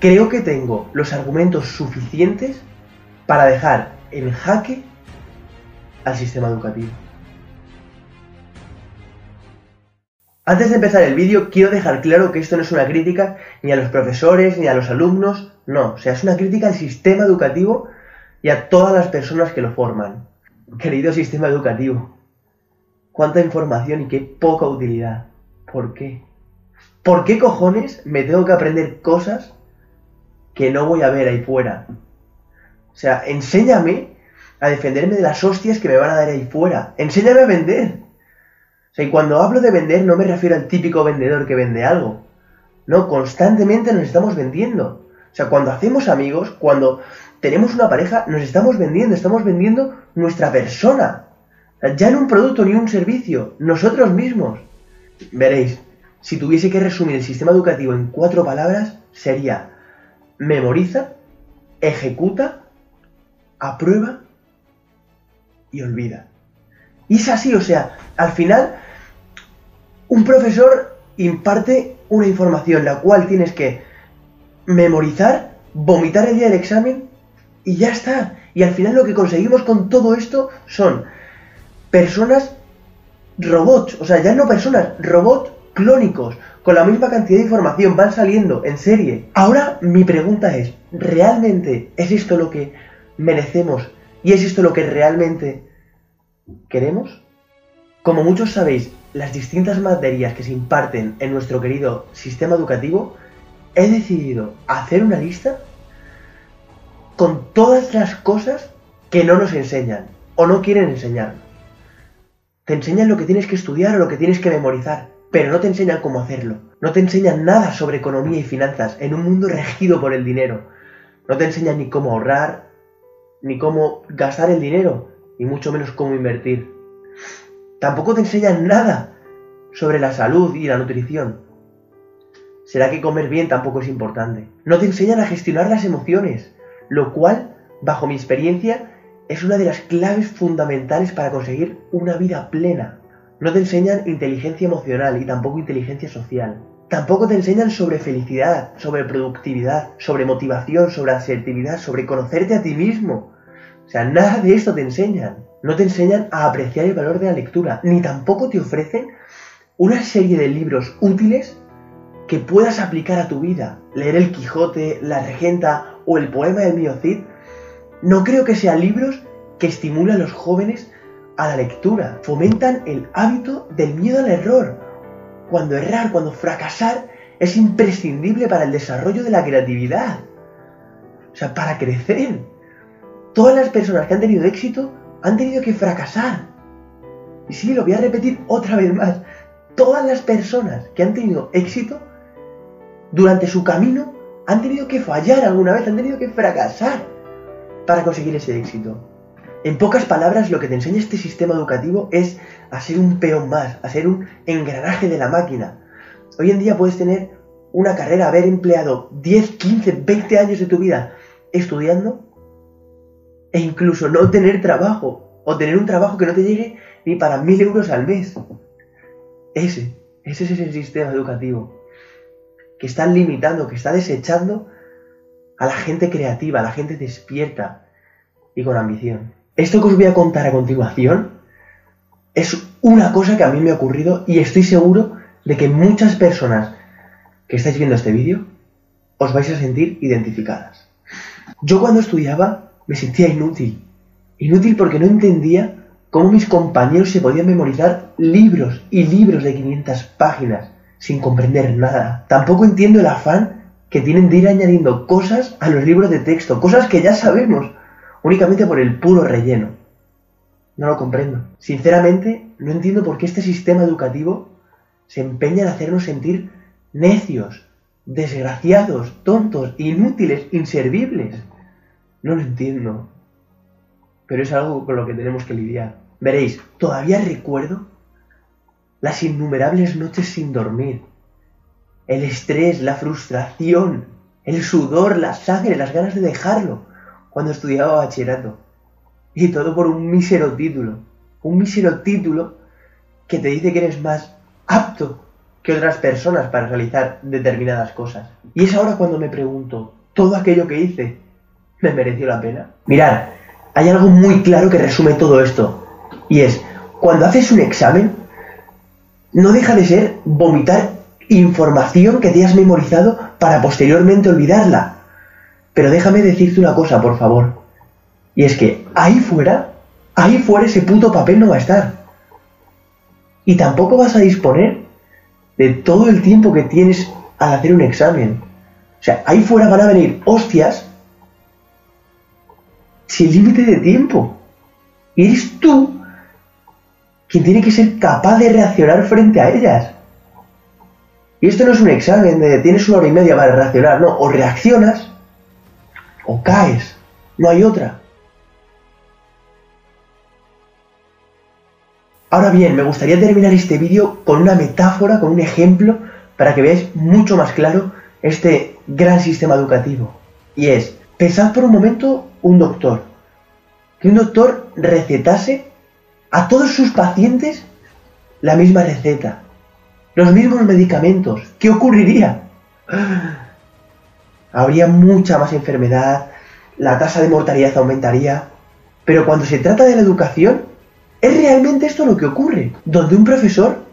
creo que tengo los argumentos suficientes para dejar en jaque al sistema educativo. Antes de empezar el vídeo, quiero dejar claro que esto no es una crítica ni a los profesores ni a los alumnos, no, o sea, es una crítica al sistema educativo y a todas las personas que lo forman. Querido sistema educativo, cuánta información y qué poca utilidad. ¿Por qué? ¿Por qué cojones me tengo que aprender cosas que no voy a ver ahí fuera? O sea, enséñame a defenderme de las hostias que me van a dar ahí fuera. Enséñame a vender. O sea, y cuando hablo de vender no me refiero al típico vendedor que vende algo. No, constantemente nos estamos vendiendo. O sea, cuando hacemos amigos, cuando tenemos una pareja, nos estamos vendiendo, estamos vendiendo nuestra persona. Ya no un producto ni un servicio, nosotros mismos. Veréis, si tuviese que resumir el sistema educativo en cuatro palabras, sería memoriza, ejecuta, aprueba y olvida. Y es así, o sea, al final, un profesor imparte una información la cual tienes que memorizar, vomitar el día del examen y ya está. Y al final lo que conseguimos con todo esto son personas robots, o sea, ya no personas, robots clónicos, con la misma cantidad de información, van saliendo en serie. Ahora mi pregunta es, ¿realmente es esto lo que merecemos y es esto lo que realmente queremos? Como muchos sabéis, las distintas materias que se imparten en nuestro querido sistema educativo, he decidido hacer una lista con todas las cosas que no nos enseñan o no quieren enseñar. Te enseñan lo que tienes que estudiar o lo que tienes que memorizar, pero no te enseñan cómo hacerlo. No te enseñan nada sobre economía y finanzas en un mundo regido por el dinero. No te enseñan ni cómo ahorrar, ni cómo gastar el dinero, y mucho menos cómo invertir. Tampoco te enseñan nada sobre la salud y la nutrición. ¿Será que comer bien tampoco es importante? No te enseñan a gestionar las emociones, lo cual, bajo mi experiencia, es una de las claves fundamentales para conseguir una vida plena. No te enseñan inteligencia emocional y tampoco inteligencia social. Tampoco te enseñan sobre felicidad, sobre productividad, sobre motivación, sobre asertividad, sobre conocerte a ti mismo. O sea, nada de esto te enseñan. No te enseñan a apreciar el valor de la lectura, ni tampoco te ofrecen una serie de libros útiles que puedas aplicar a tu vida. Leer el Quijote, la Regenta o el poema del mío Cid, no creo que sean libros que estimulen a los jóvenes a la lectura. Fomentan el hábito del miedo al error. Cuando errar, cuando fracasar, es imprescindible para el desarrollo de la creatividad. O sea, para crecer. Todas las personas que han tenido éxito han tenido que fracasar. Y sí, lo voy a repetir otra vez más. Todas las personas que han tenido éxito durante su camino han tenido que fallar alguna vez, han tenido que fracasar para conseguir ese éxito. En pocas palabras, lo que te enseña este sistema educativo es a ser un peón más, a ser un engranaje de la máquina. Hoy en día puedes tener una carrera, haber empleado 10, 15, 20 años de tu vida estudiando e incluso no tener trabajo o tener un trabajo que no te llegue ni para mil euros al mes. Ese, ese es el sistema educativo que está limitando, que está desechando a la gente creativa, a la gente despierta y con ambición. Esto que os voy a contar a continuación es una cosa que a mí me ha ocurrido y estoy seguro de que muchas personas que estáis viendo este vídeo os vais a sentir identificadas. Yo cuando estudiaba me sentía inútil. Inútil porque no entendía cómo mis compañeros se podían memorizar libros y libros de 500 páginas sin comprender nada. Tampoco entiendo el afán que tienen de ir añadiendo cosas a los libros de texto, cosas que ya sabemos, únicamente por el puro relleno. No lo comprendo. Sinceramente, no entiendo por qué este sistema educativo se empeña en hacernos sentir necios, desgraciados, tontos, inútiles, inservibles. No lo entiendo. Pero es algo con lo que tenemos que lidiar. Veréis, todavía recuerdo las innumerables noches sin dormir, el estrés, la frustración, el sudor, la sangre, las ganas de dejarlo cuando estudiaba bachillerato. Y todo por un mísero título. Un mísero título que te dice que eres más apto que otras personas para realizar determinadas cosas. Y es ahora cuando me pregunto, ¿todo aquello que hice me mereció la pena? Mirad, hay algo muy claro que resume todo esto. Y es, cuando haces un examen, no deja de ser vomitar información que te has memorizado para posteriormente olvidarla. Pero déjame decirte una cosa, por favor. Y es que ahí fuera, ahí fuera ese puto papel no va a estar. Y tampoco vas a disponer de todo el tiempo que tienes al hacer un examen. O sea, ahí fuera van a venir hostias sin límite de tiempo. Y eres tú quien tiene que ser capaz de reaccionar frente a ellas. Y esto no es un examen de tienes una hora y media para reaccionar, no, o reaccionas o caes, no hay otra. Ahora bien, me gustaría terminar este vídeo con una metáfora, con un ejemplo, para que veáis mucho más claro este gran sistema educativo. Y es, pensad por un momento un doctor. Que un doctor recetase a todos sus pacientes la misma receta, los mismos medicamentos. ¿Qué ocurriría? Habría mucha más enfermedad, la tasa de mortalidad aumentaría. Pero cuando se trata de la educación, es realmente esto lo que ocurre, donde un profesor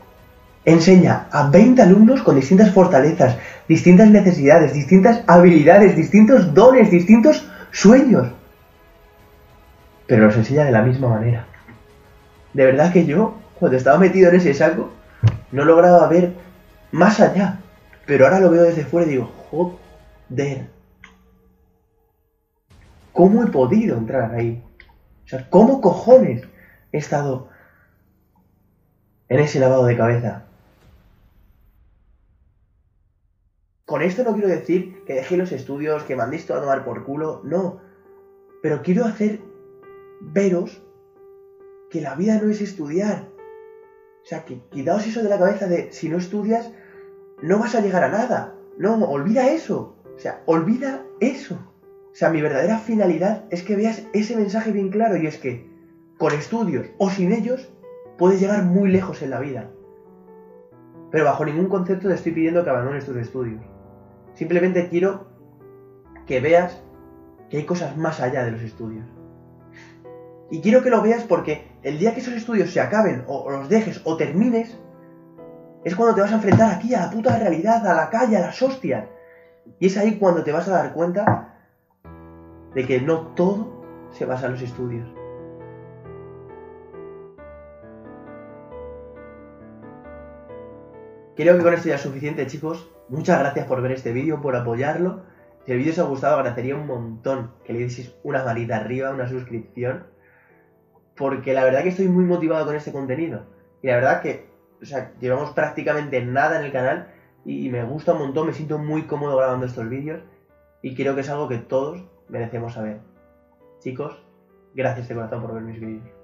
enseña a 20 alumnos con distintas fortalezas, distintas necesidades, distintas habilidades, distintos dones, distintos sueños. Pero los enseña de la misma manera. De verdad que yo, cuando estaba metido en ese saco, no lograba ver más allá. Pero ahora lo veo desde fuera y digo, joder. ¿Cómo he podido entrar ahí? O sea, ¿cómo cojones he estado en ese lavado de cabeza. Con esto no quiero decir que dejé los estudios, que mandéis todo a tomar por culo, no. Pero quiero hacer veros que la vida no es estudiar. O sea, que quitaos eso de la cabeza de si no estudias, no vas a llegar a nada. No, olvida eso. O sea, olvida eso. O sea, mi verdadera finalidad es que veas ese mensaje bien claro y es que con estudios o sin ellos, puedes llegar muy lejos en la vida. Pero bajo ningún concepto te estoy pidiendo que abandones tus estudios. Simplemente quiero que veas que hay cosas más allá de los estudios. Y quiero que lo veas porque el día que esos estudios se acaben, o, los dejes, o termines, es cuando te vas a enfrentar aquí a la puta realidad, a la calle, a las hostias. Y es ahí cuando te vas a dar cuenta de que no todo se basa en los estudios. Creo que con esto ya es suficiente, chicos. Muchas gracias por ver este vídeo, por apoyarlo. Si el vídeo os ha gustado, agradecería un montón que le dieseis una manita arriba, una suscripción. Porque la verdad que estoy muy motivado con este contenido. Y la verdad que, o sea, llevamos prácticamente nada en el canal y me gusta un montón, me siento muy cómodo grabando estos vídeos y creo que es algo que todos merecemos saber. Chicos, gracias de corazón por ver mis vídeos.